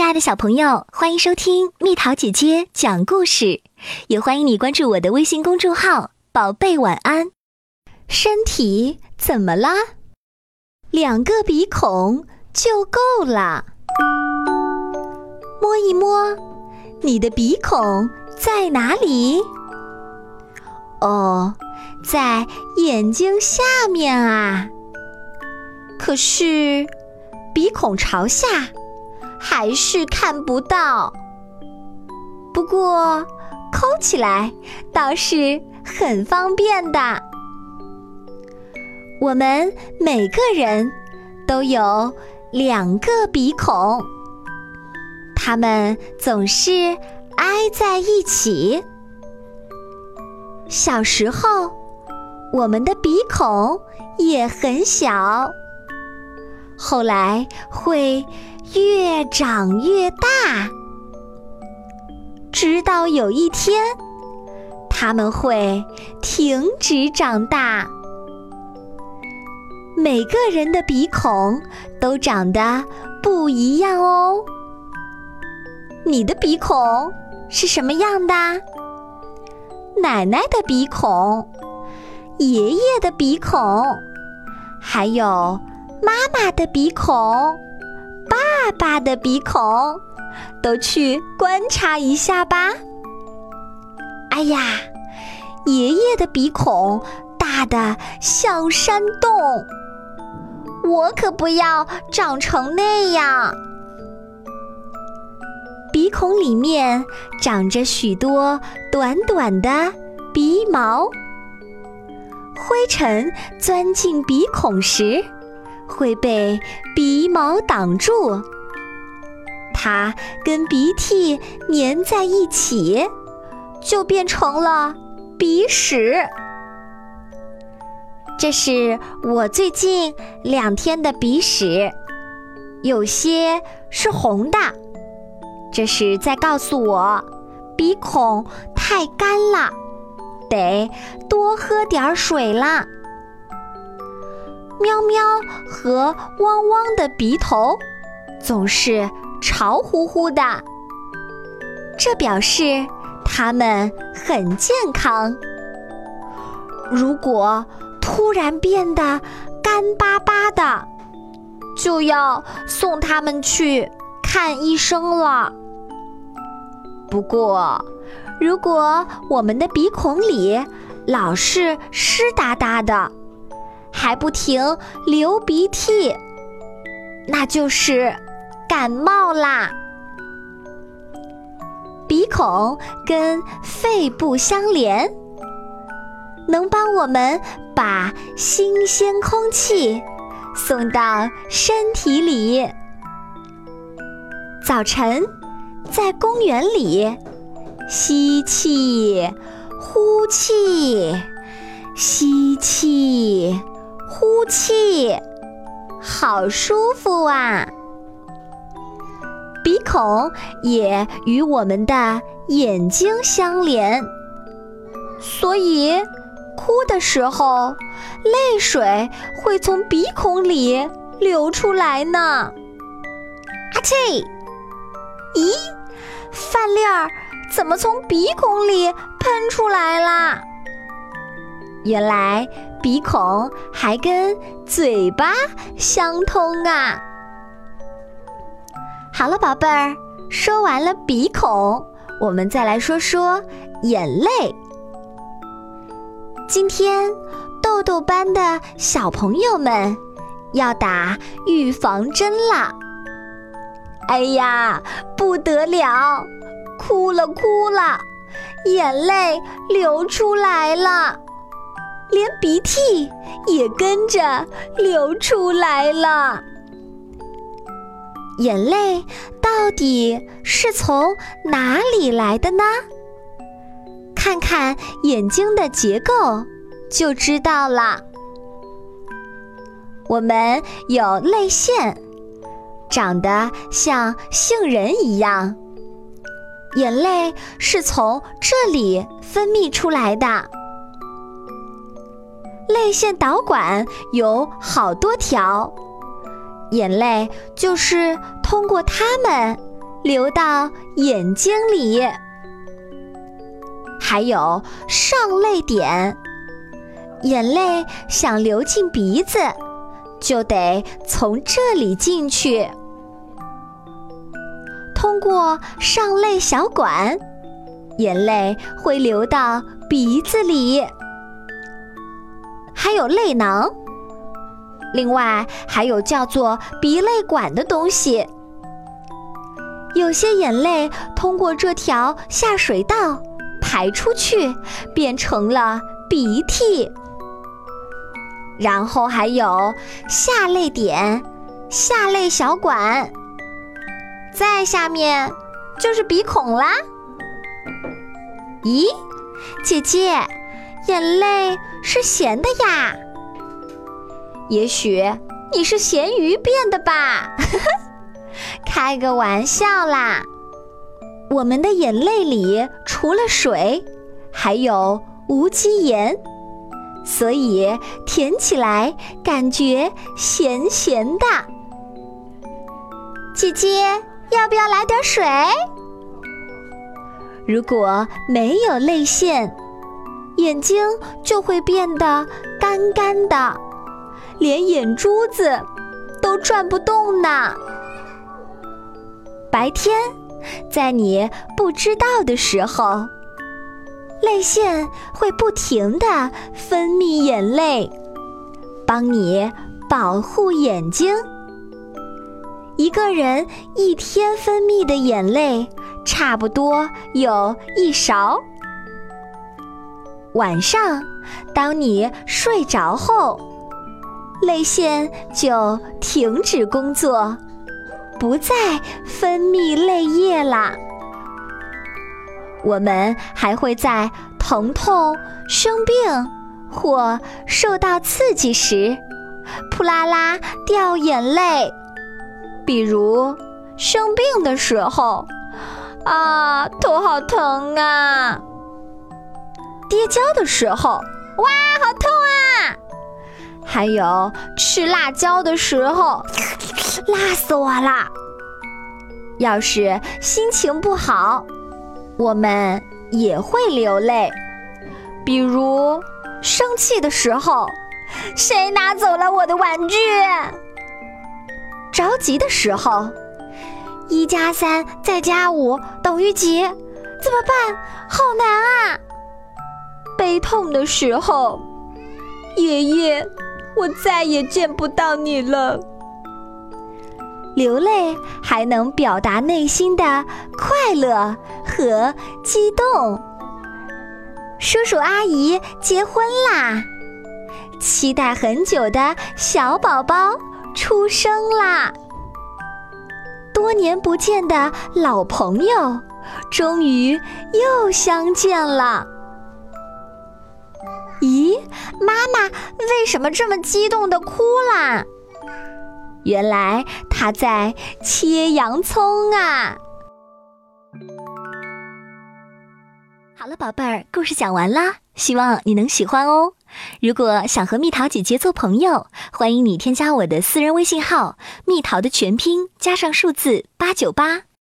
亲爱的小朋友，欢迎收听蜜桃姐姐讲故事，也欢迎你关注我的微信公众号“宝贝晚安”。身体怎么啦？两个鼻孔就够了。摸一摸，你的鼻孔在哪里？哦，在眼睛下面啊。可是鼻孔朝下。还是看不到，不过抠起来倒是很方便的。我们每个人都有两个鼻孔，它们总是挨在一起。小时候，我们的鼻孔也很小，后来会。越长越大，直到有一天，他们会停止长大。每个人的鼻孔都长得不一样哦。你的鼻孔是什么样的？奶奶的鼻孔，爷爷的鼻孔，还有妈妈的鼻孔。爸爸的鼻孔，都去观察一下吧。哎呀，爷爷的鼻孔大的像山洞，我可不要长成那样。鼻孔里面长着许多短短的鼻毛，灰尘钻进鼻孔时。会被鼻毛挡住，它跟鼻涕粘在一起，就变成了鼻屎。这是我最近两天的鼻屎，有些是红的，这是在告诉我鼻孔太干了，得多喝点水啦。喵喵和汪汪的鼻头总是潮乎乎的，这表示它们很健康。如果突然变得干巴巴的，就要送它们去看医生了。不过，如果我们的鼻孔里老是湿哒哒的，还不停流鼻涕，那就是感冒啦。鼻孔跟肺部相连，能帮我们把新鲜空气送到身体里。早晨在公园里，吸气，呼气，吸气。呼气，好舒服啊！鼻孔也与我们的眼睛相连，所以哭的时候，泪水会从鼻孔里流出来呢。阿嚏！咦，饭粒儿怎么从鼻孔里喷出？原来。鼻孔还跟嘴巴相通啊！好了，宝贝儿，说完了鼻孔，我们再来说说眼泪。今天豆豆班的小朋友们要打预防针了。哎呀，不得了，哭了哭了，眼泪流出来了。连鼻涕也跟着流出来了。眼泪到底是从哪里来的呢？看看眼睛的结构就知道了。我们有泪腺，长得像杏仁一样，眼泪是从这里分泌出来的。泪腺导管有好多条，眼泪就是通过它们流到眼睛里。还有上泪点，眼泪想流进鼻子，就得从这里进去。通过上泪小管，眼泪会流到鼻子里。还有泪囊，另外还有叫做鼻泪管的东西。有些眼泪通过这条下水道。排出去，变成了鼻涕，然后还有下泪点、下泪小管，再下面就是鼻孔啦。咦，姐姐，眼泪是咸的呀？也许你是咸鱼变的吧？开个玩笑啦。我们的眼泪里除了水，还有无机盐，所以舔起来感觉咸咸的。姐姐，要不要来点水？如果没有泪腺，眼睛就会变得干干的，连眼珠子都转不动呢。白天。在你不知道的时候，泪腺会不停地分泌眼泪，帮你保护眼睛。一个人一天分泌的眼泪差不多有一勺。晚上，当你睡着后，泪腺就停止工作。不再分泌泪液啦。我们还会在疼痛、生病或受到刺激时，扑啦啦掉眼泪。比如生病的时候，啊，头好疼啊！跌跤的时候，哇，好痛啊！还有吃辣椒的时候。辣死我啦！要是心情不好，我们也会流泪。比如生气的时候，谁拿走了我的玩具？着急的时候，一加三再加五等于几？怎么办？好难啊！悲痛的时候，爷爷，我再也见不到你了。流泪还能表达内心的快乐和激动。叔叔阿姨结婚啦，期待很久的小宝宝出生啦，多年不见的老朋友终于又相见了。咦，妈妈为什么这么激动的哭啦？原来他在切洋葱啊！好了，宝贝儿，故事讲完啦，希望你能喜欢哦。如果想和蜜桃姐姐做朋友，欢迎你添加我的私人微信号“蜜桃”的全拼加上数字八九八。